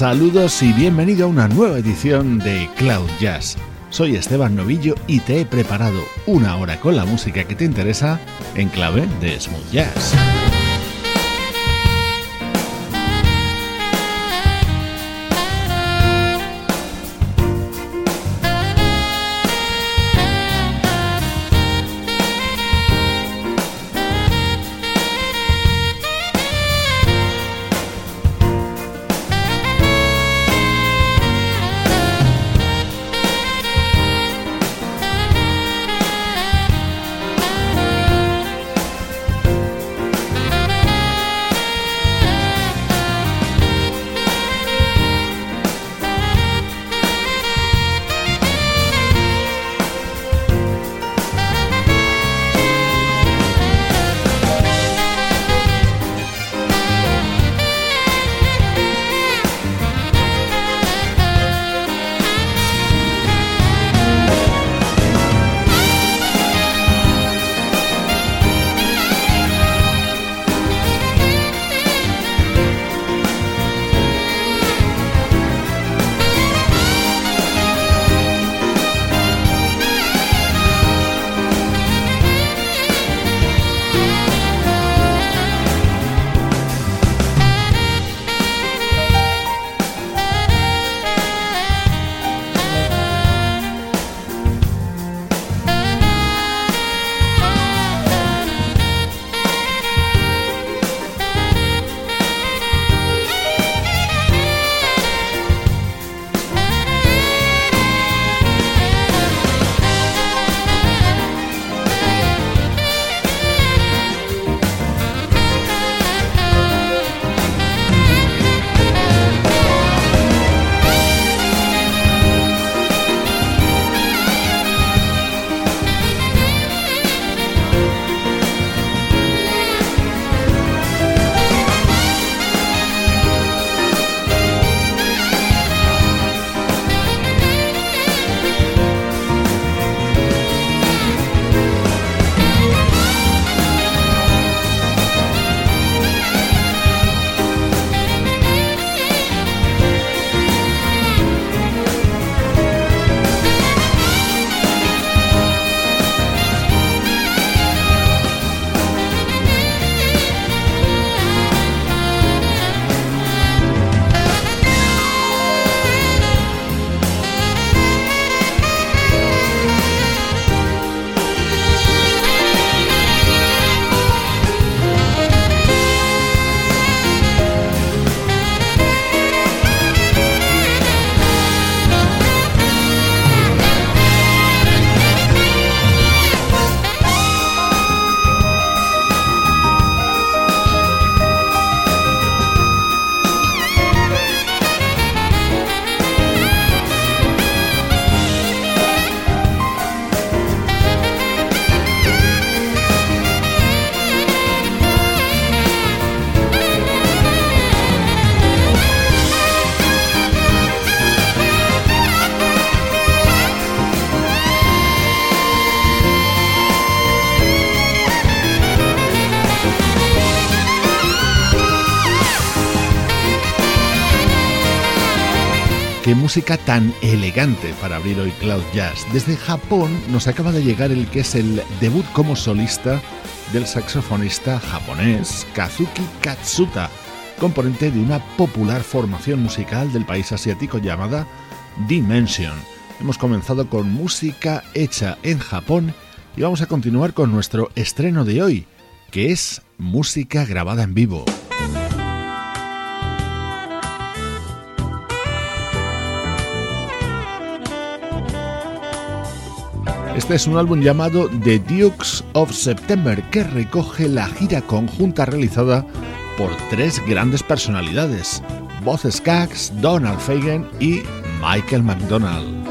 Saludos y bienvenido a una nueva edición de Cloud Jazz. Soy Esteban Novillo y te he preparado una hora con la música que te interesa en clave de smooth jazz. Música tan elegante para abrir hoy Cloud Jazz. Desde Japón nos acaba de llegar el que es el debut como solista del saxofonista japonés Kazuki Katsuta, componente de una popular formación musical del país asiático llamada Dimension. Hemos comenzado con música hecha en Japón y vamos a continuar con nuestro estreno de hoy, que es música grabada en vivo. Este es un álbum llamado The Dukes of September que recoge la gira conjunta realizada por tres grandes personalidades, Boz Skaggs, Donald Fagen y Michael McDonald.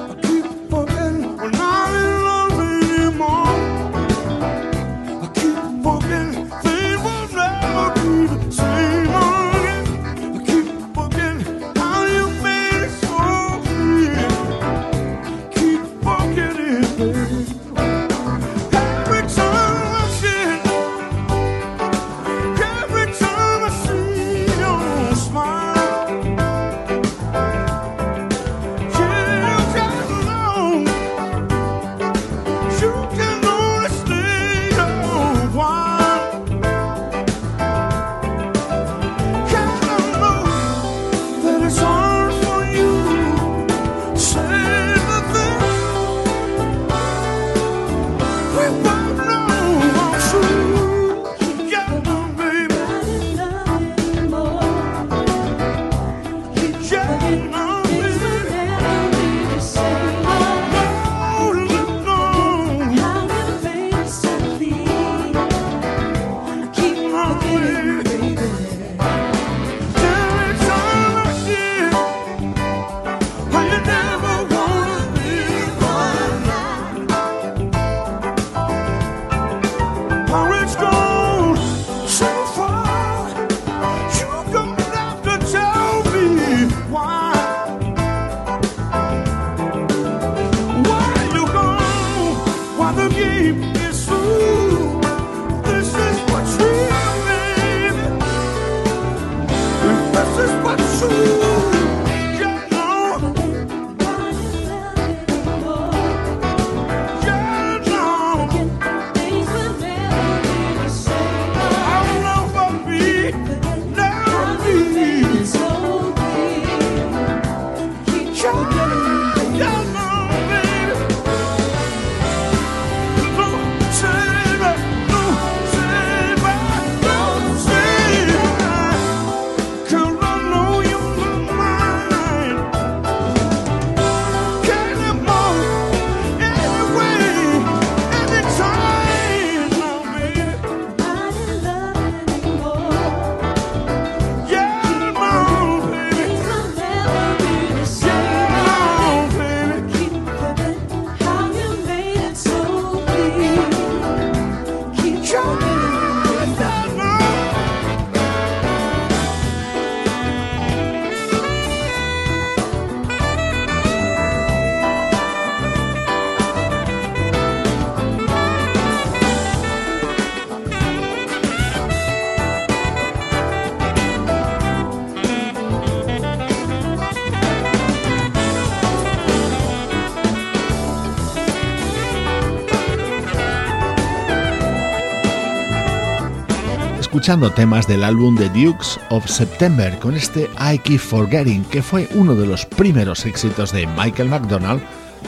Escuchando temas del álbum The Dukes of September con este I Keep Forgetting, que fue uno de los primeros éxitos de Michael McDonald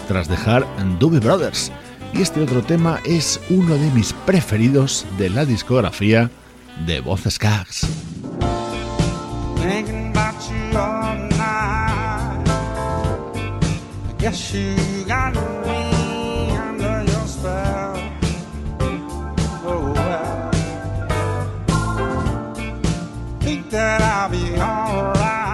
tras dejar Doobie Brothers. Y este otro tema es uno de mis preferidos de la discografía de Boz Skaggs. That I'll be alright.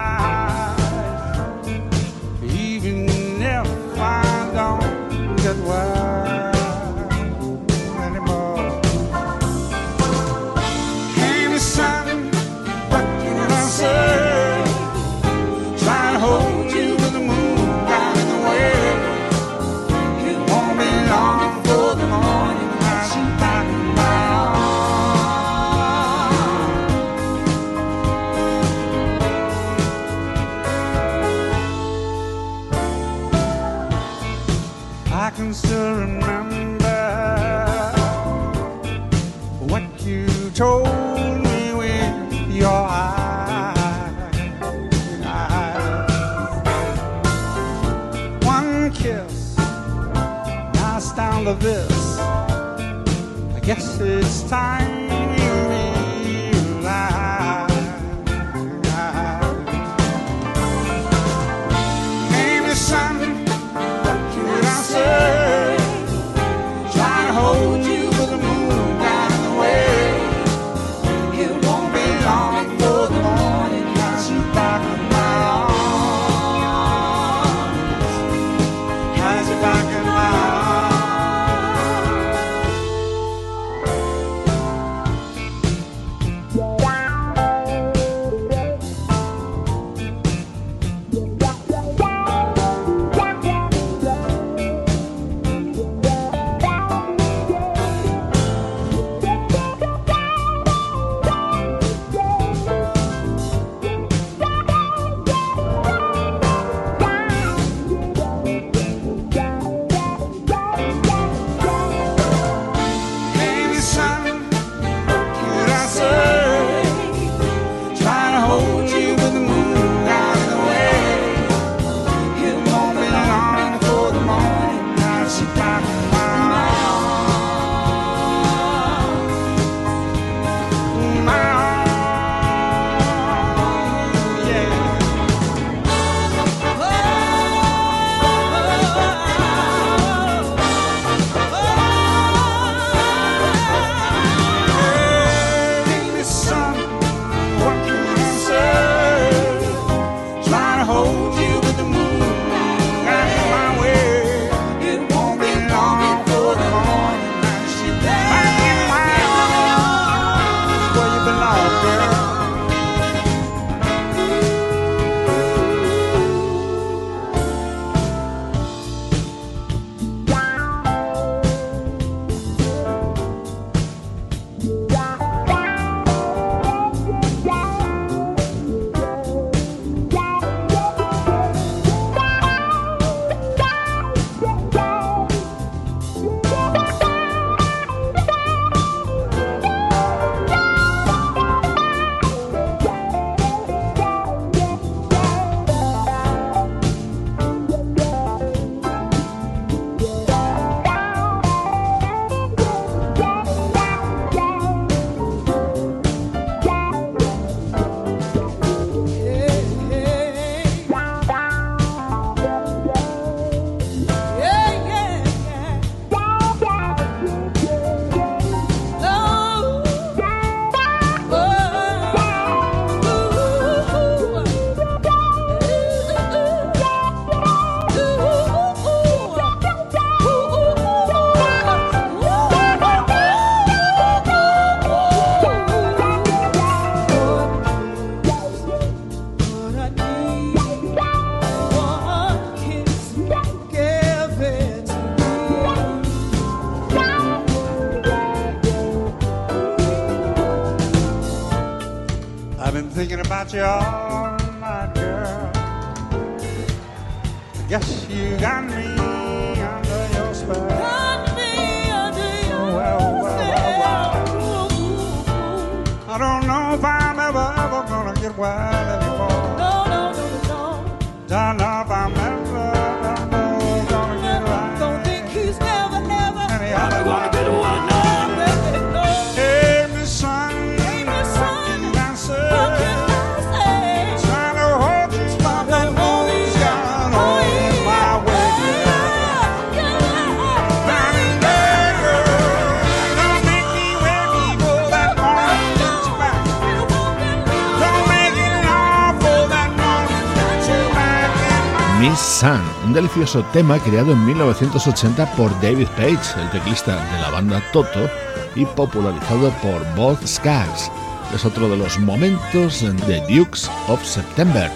Delicioso tema creado en 1980 por David Page, el teclista de la banda Toto, y popularizado por Bob Skaggs. Es otro de los momentos de Dukes of September.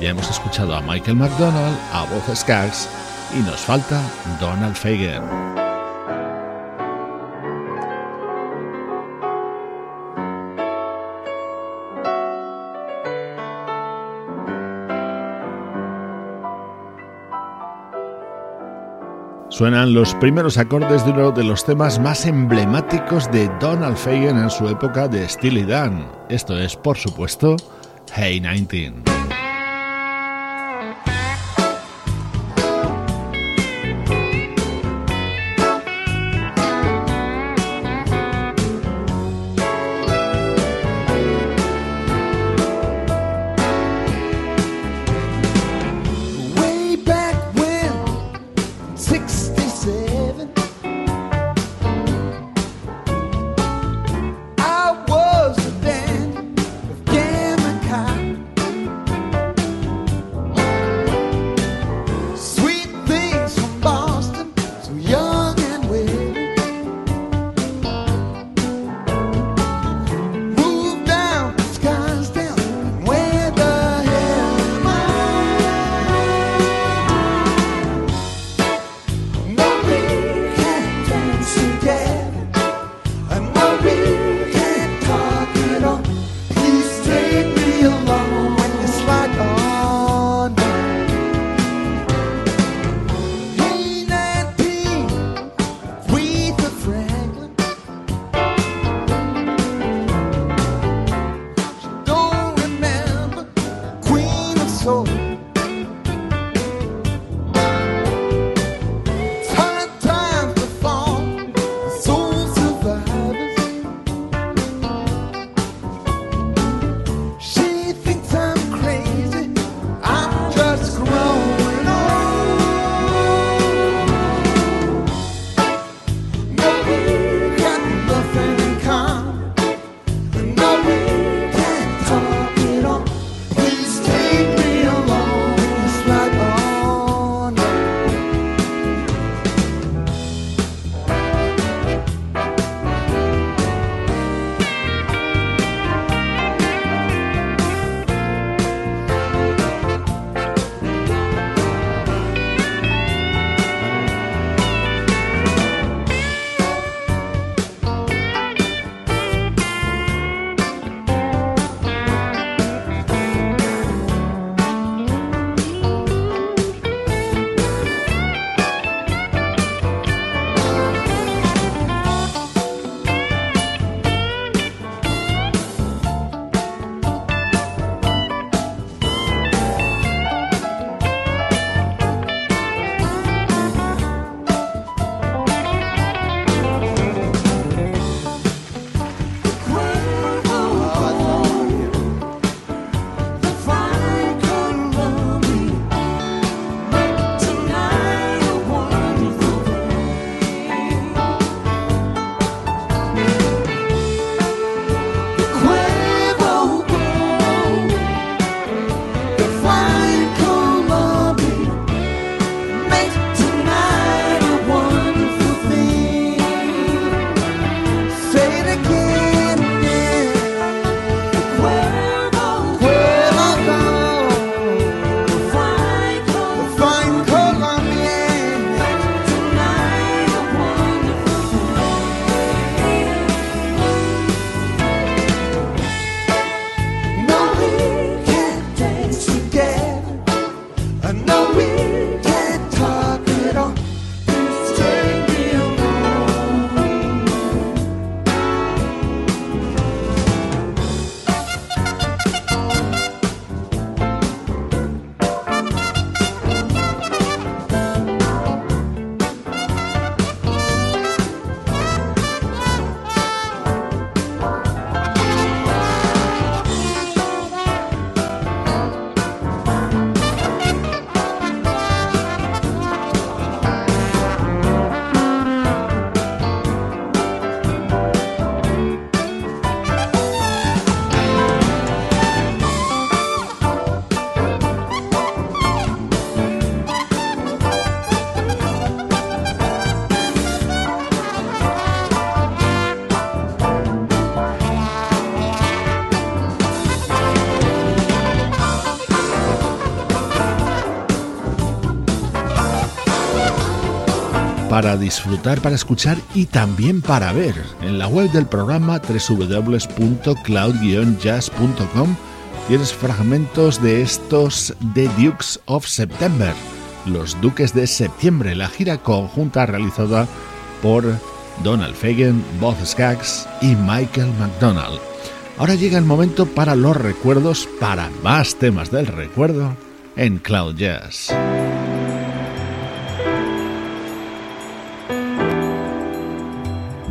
Ya hemos escuchado a Michael McDonald, a Bob Skaggs y nos falta Donald Fagen. Suenan los primeros acordes de uno de los temas más emblemáticos de Donald Fagen en su época de Steely Dan. Esto es, por supuesto, Hey 19. Para disfrutar, para escuchar y también para ver. En la web del programa www.cloud-jazz.com tienes fragmentos de estos The Dukes of September, Los Duques de Septiembre, la gira conjunta realizada por Donald Fagen, Bob Skaggs y Michael McDonald. Ahora llega el momento para los recuerdos, para más temas del recuerdo en Cloud Jazz.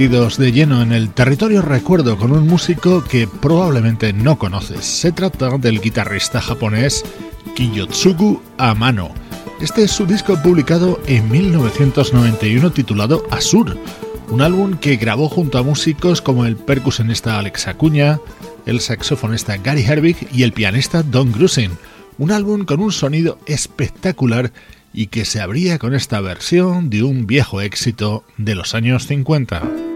Metidos de lleno en el territorio recuerdo con un músico que probablemente no conoces. Se trata del guitarrista japonés Kiyotsugu Amano. Este es su disco publicado en 1991 titulado Asur, un álbum que grabó junto a músicos como el percusionista Alex Acuña, el saxofonista Gary Herbig y el pianista Don Grusin. Un álbum con un sonido espectacular y que se abría con esta versión de un viejo éxito de los años 50.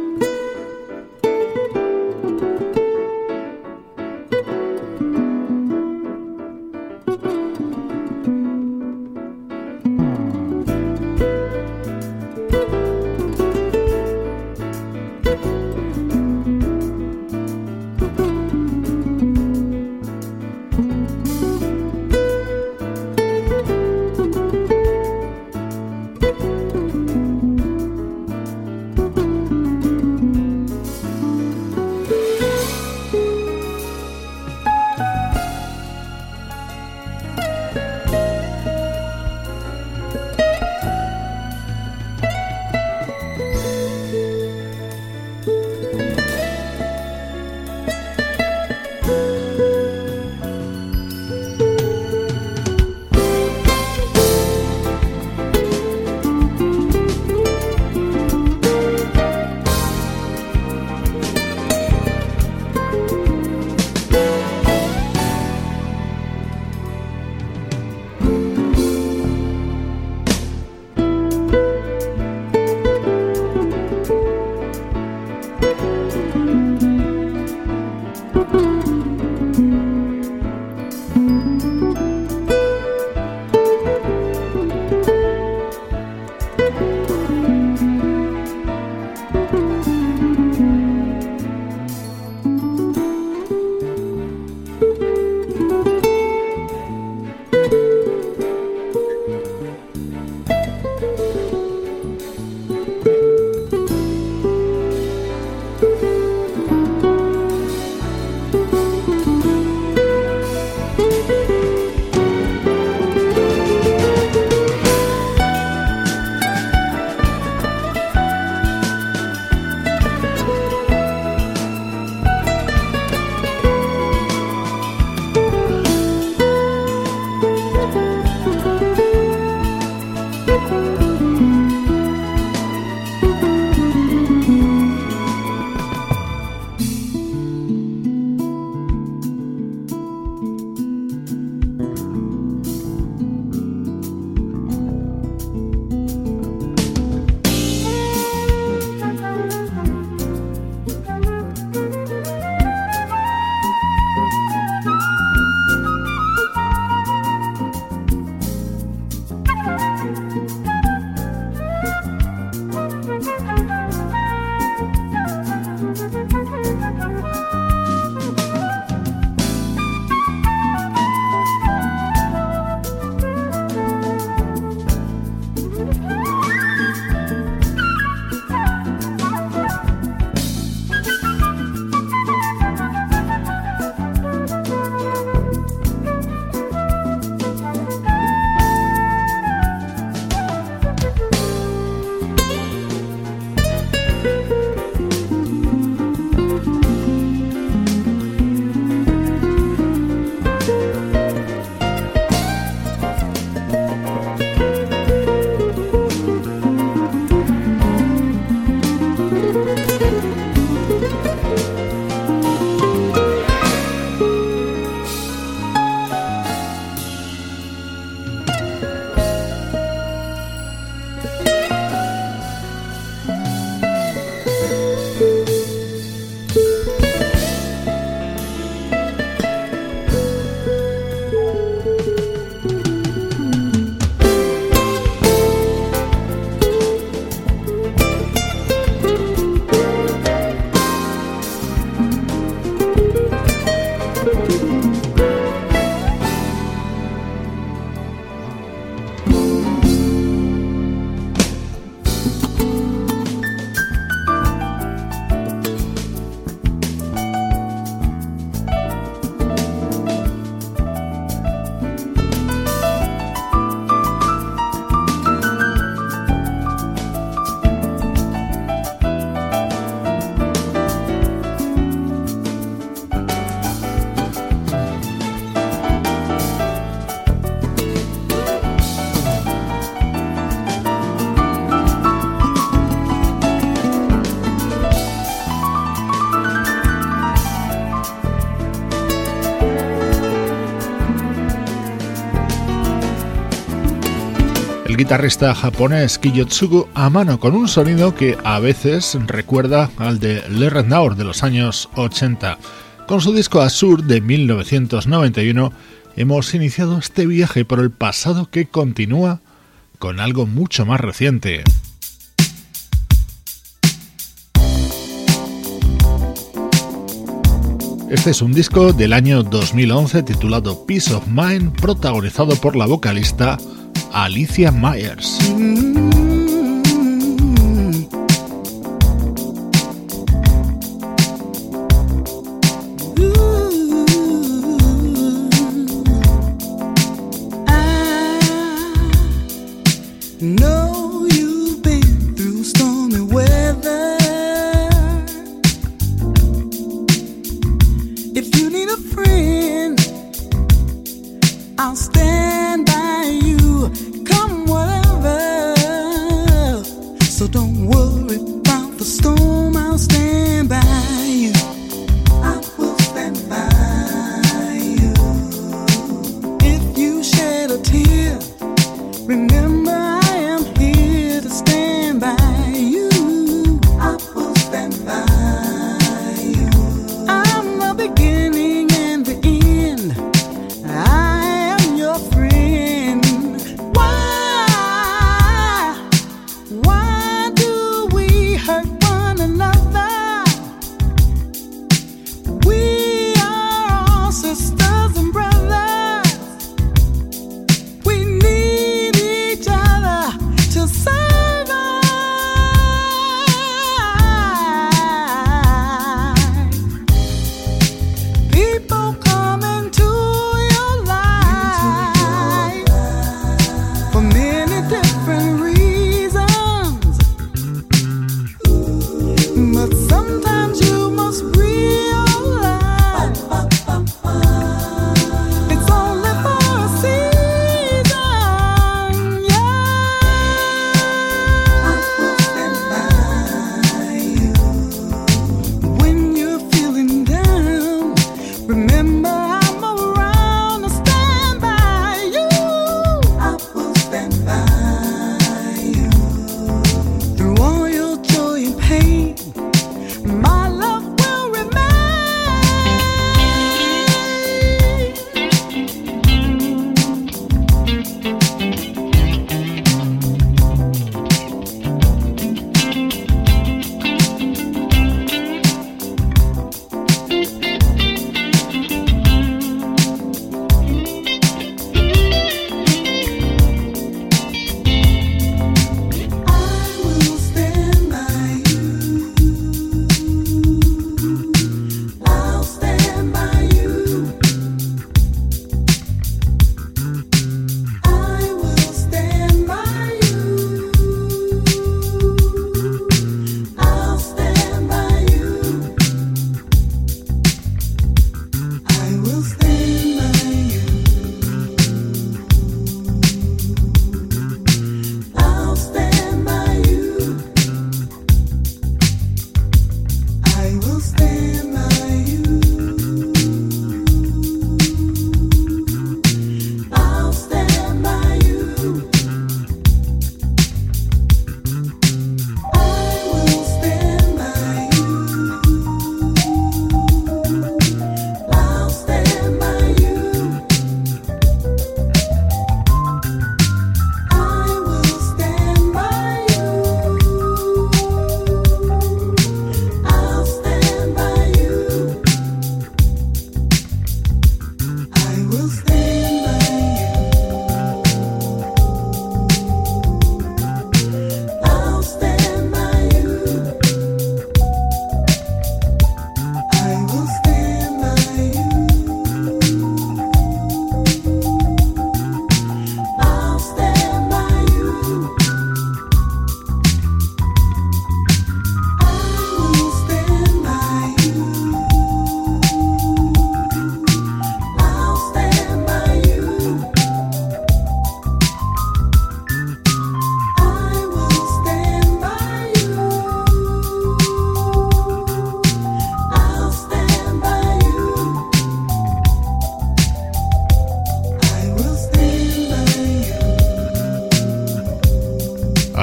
El guitarrista japonés Kiyotsugu a mano con un sonido que a veces recuerda al de Le Renard de los años 80. Con su disco Azur de 1991 hemos iniciado este viaje por el pasado que continúa con algo mucho más reciente. Este es un disco del año 2011 titulado Peace of Mind, protagonizado por la vocalista Alicia Myers.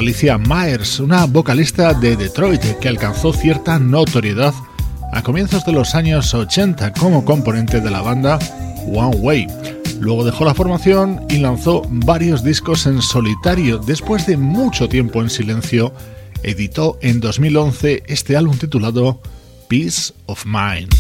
Alicia Myers, una vocalista de Detroit que alcanzó cierta notoriedad a comienzos de los años 80 como componente de la banda One Way. Luego dejó la formación y lanzó varios discos en solitario. Después de mucho tiempo en silencio, editó en 2011 este álbum titulado Peace of Mind.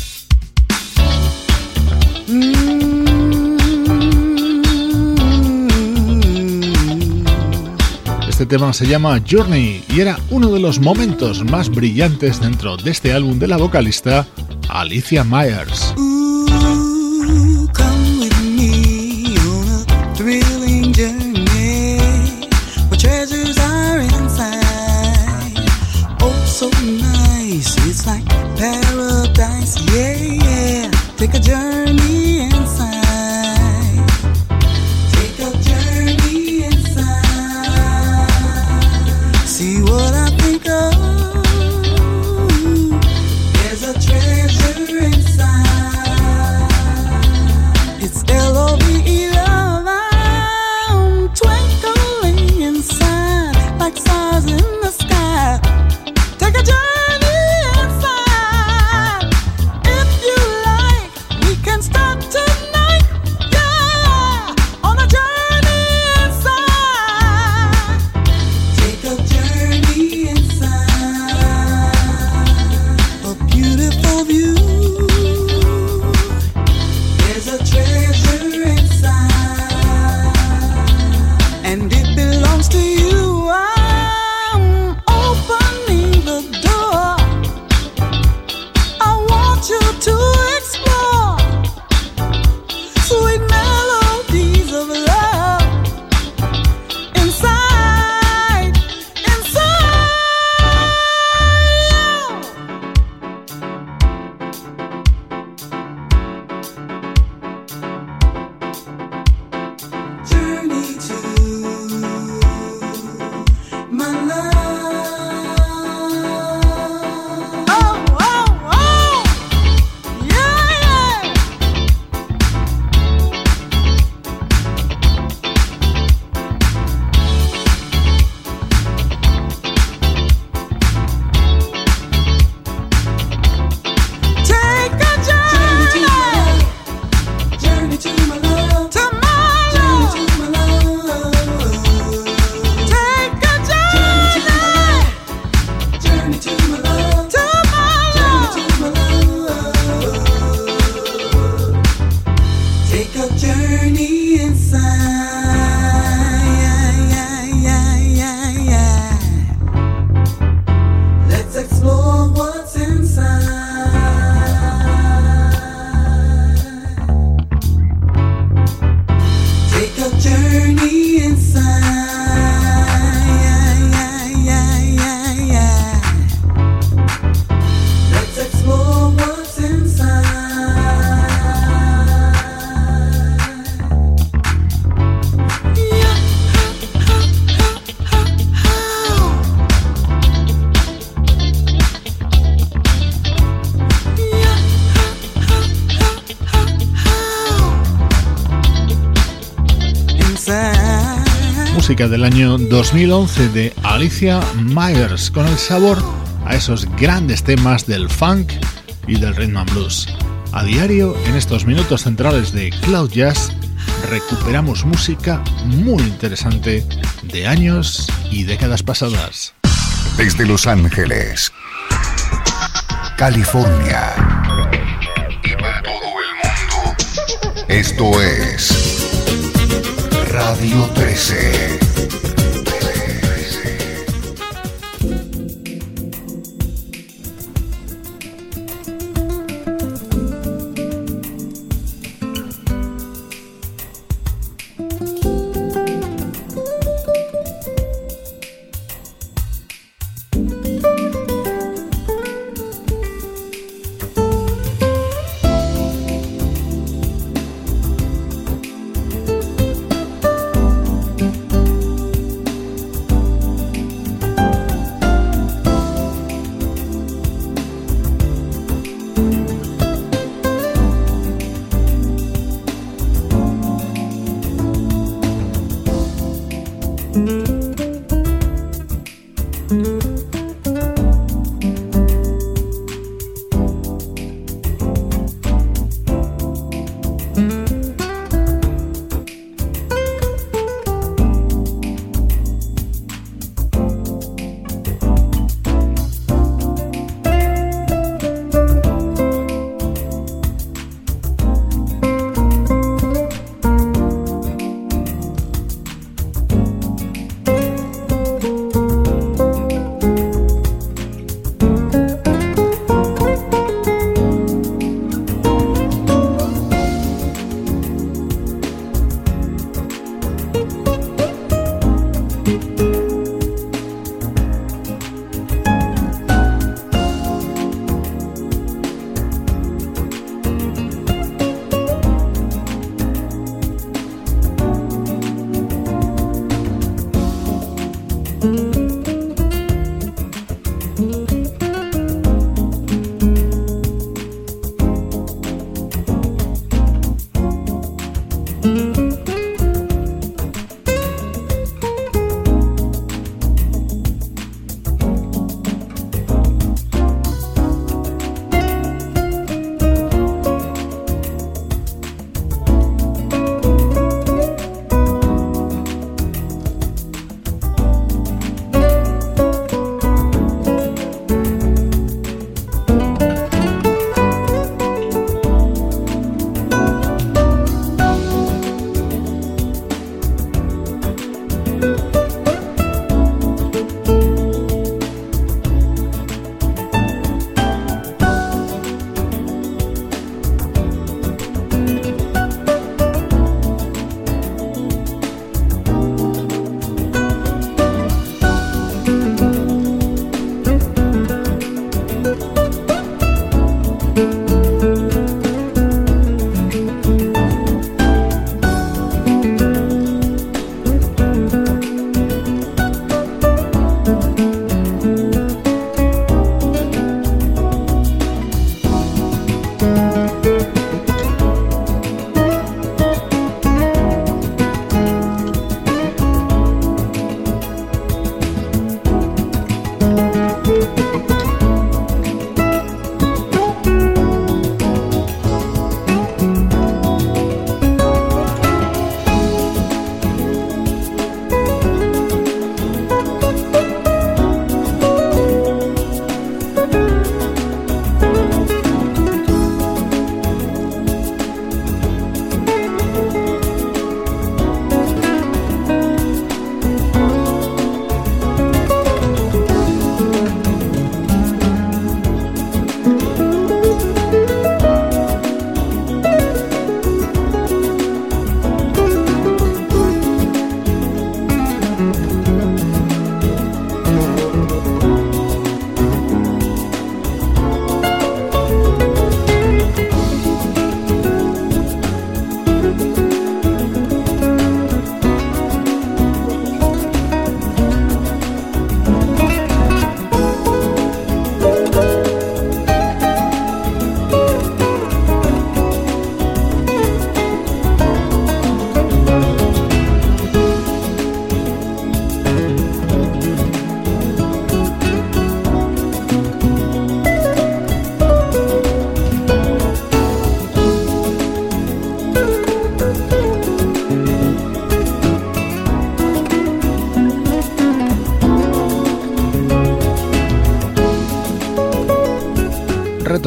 Este tema se llama Journey y era uno de los momentos más brillantes dentro de este álbum de la vocalista Alicia Myers. Del año 2011 de Alicia Myers con el sabor a esos grandes temas del funk y del rhythm and blues. A diario, en estos minutos centrales de Cloud Jazz, recuperamos música muy interesante de años y décadas pasadas. Desde Los Ángeles, California y para todo el mundo, esto es Radio 13.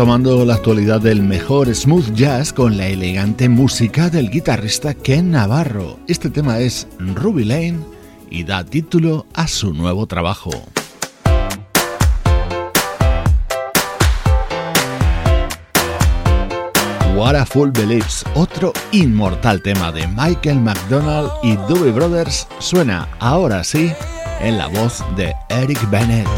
Tomando la actualidad del mejor smooth jazz con la elegante música del guitarrista Ken Navarro. Este tema es Ruby Lane y da título a su nuevo trabajo. What a Fool Believes, otro inmortal tema de Michael McDonald y Doobie Brothers, suena ahora sí en la voz de Eric Bennett.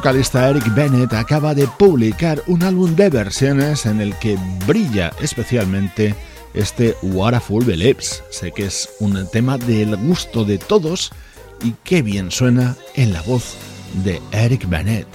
vocalista Eric Bennett acaba de publicar un álbum de versiones en el que brilla especialmente este What a Full Beliefs. Sé que es un tema del gusto de todos y qué bien suena en la voz de Eric Bennett.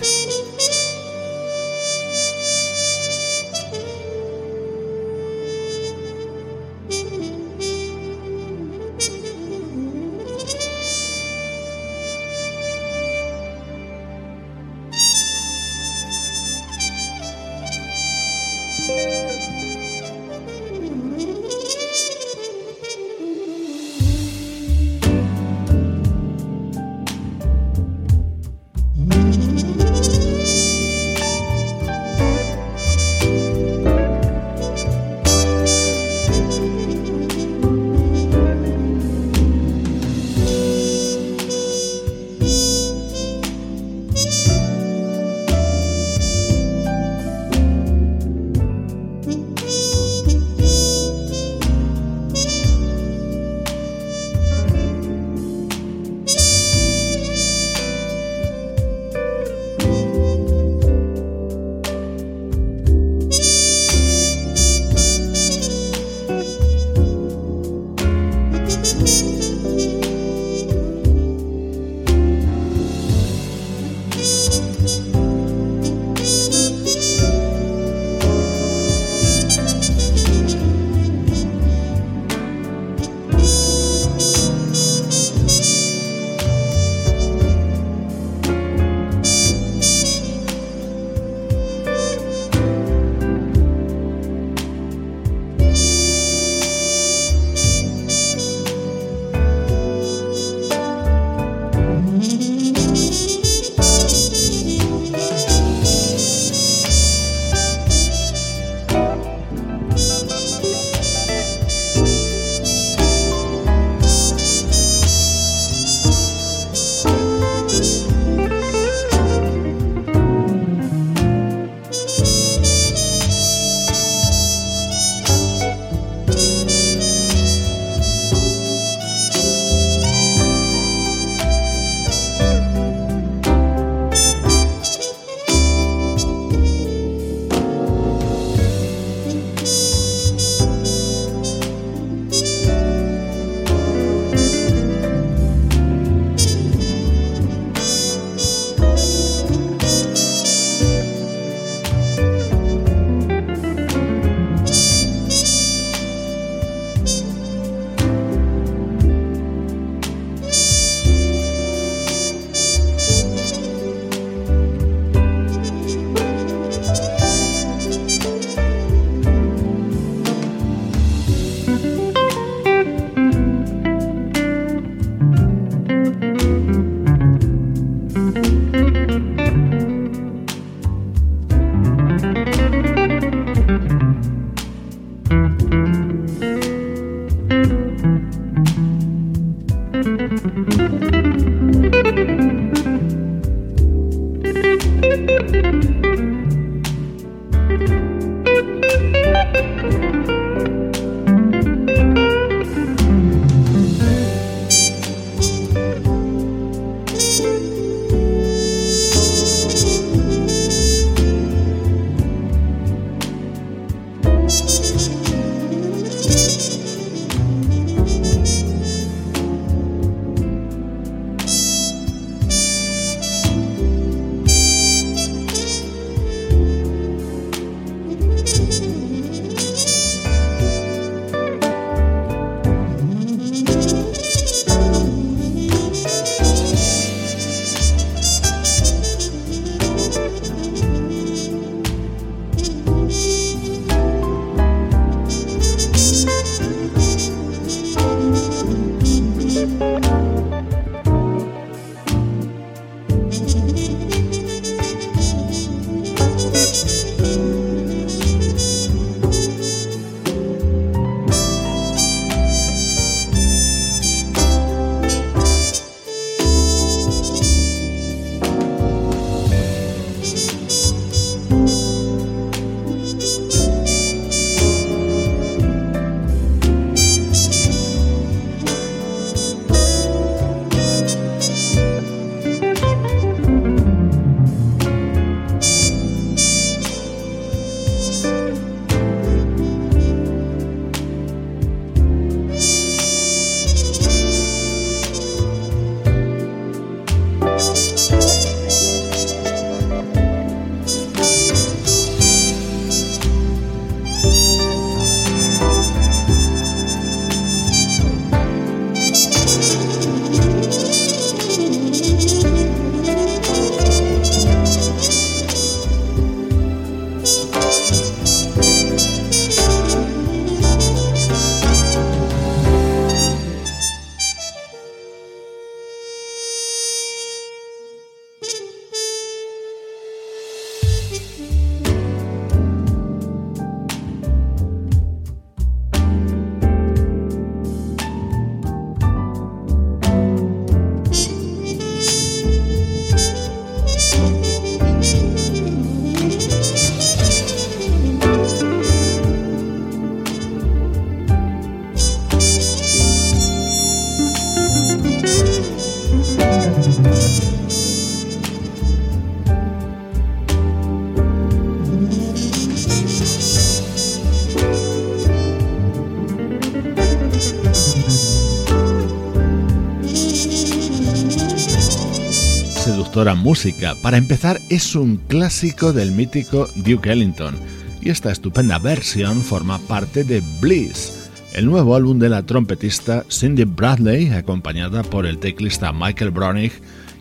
Música. Para empezar, es un clásico del mítico Duke Ellington, y esta estupenda versión forma parte de Bliss, el nuevo álbum de la trompetista Cindy Bradley, acompañada por el teclista Michael Bronig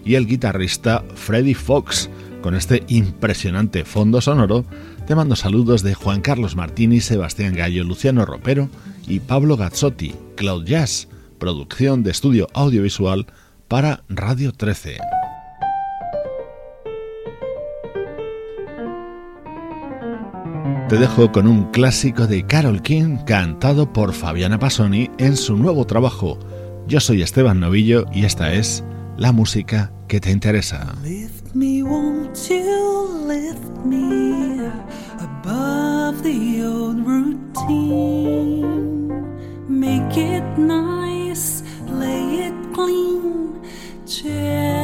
y el guitarrista Freddie Fox. Con este impresionante fondo sonoro, te mando saludos de Juan Carlos Martini, Sebastián Gallo, Luciano Ropero y Pablo Gazzotti, Cloud Jazz, producción de estudio audiovisual para Radio 13. Te dejo con un clásico de Carol King cantado por Fabiana Pasoni en su nuevo trabajo. Yo soy Esteban Novillo y esta es la música que te interesa. Lift me, won't you lift me above the old routine? Make it nice, lay it clean, Jasmine.